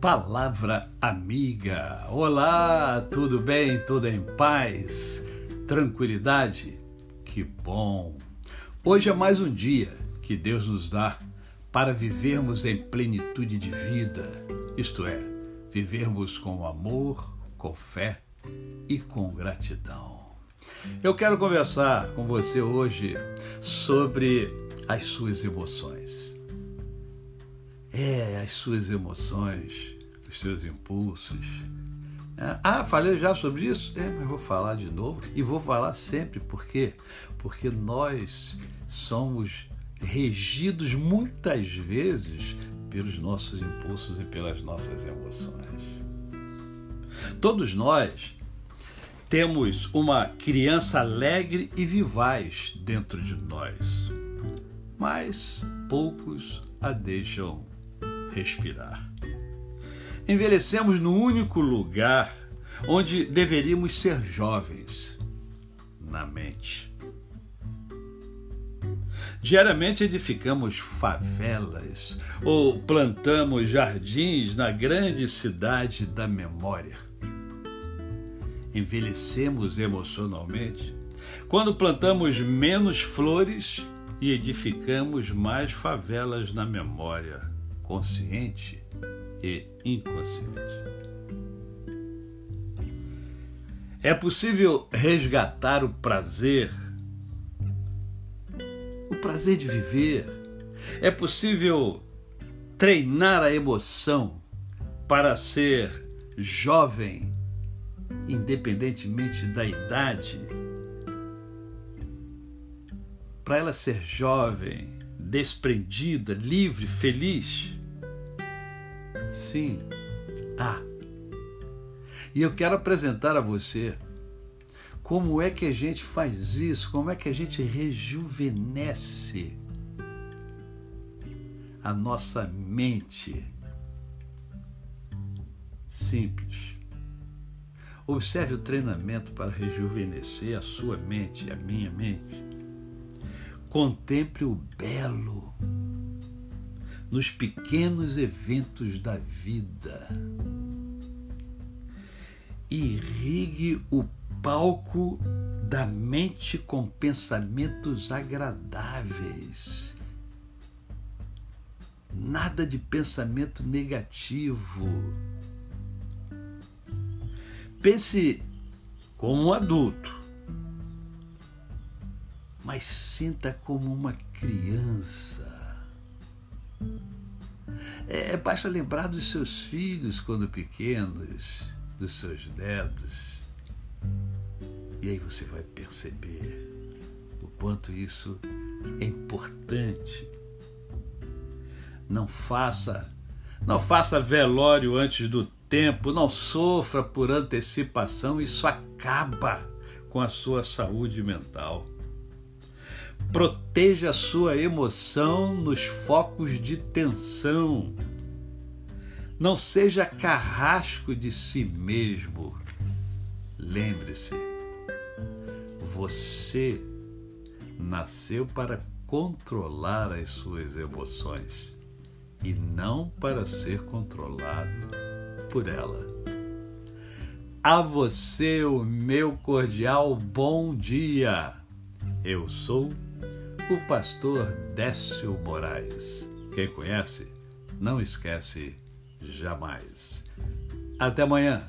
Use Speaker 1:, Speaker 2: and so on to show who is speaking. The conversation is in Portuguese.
Speaker 1: Palavra amiga. Olá, tudo bem? Tudo em paz? Tranquilidade? Que bom! Hoje é mais um dia que Deus nos dá para vivermos em plenitude de vida, isto é, vivermos com amor, com fé e com gratidão. Eu quero conversar com você hoje sobre as suas emoções. É, as suas emoções, os seus impulsos. É, ah, falei já sobre isso? É, mas vou falar de novo e vou falar sempre, por quê? Porque nós somos regidos muitas vezes pelos nossos impulsos e pelas nossas emoções. Todos nós temos uma criança alegre e vivaz dentro de nós, mas poucos a deixam respirar. Envelhecemos no único lugar onde deveríamos ser jovens na mente. Diariamente edificamos favelas ou plantamos jardins na grande cidade da memória. Envelhecemos emocionalmente quando plantamos menos flores e edificamos mais favelas na memória consciente e inconsciente. É possível resgatar o prazer, o prazer de viver. É possível treinar a emoção para ser jovem, independentemente da idade para ela ser jovem, desprendida, livre, feliz? Sim, há. E eu quero apresentar a você como é que a gente faz isso, como é que a gente rejuvenesce a nossa mente. Simples. Observe o treinamento para rejuvenescer a sua mente, a minha mente. Contemple o belo nos pequenos eventos da vida. Irrigue o palco da mente com pensamentos agradáveis. Nada de pensamento negativo. Pense como um adulto mas sinta como uma criança. É, basta lembrar dos seus filhos quando pequenos, dos seus netos. E aí você vai perceber o quanto isso é importante. Não faça, não faça velório antes do tempo, não sofra por antecipação, isso acaba com a sua saúde mental. Proteja a sua emoção nos focos de tensão. Não seja carrasco de si mesmo. Lembre-se, você nasceu para controlar as suas emoções e não para ser controlado por ela. A você o meu cordial bom dia. Eu sou o pastor Décio Moraes. Quem conhece, não esquece jamais. Até amanhã.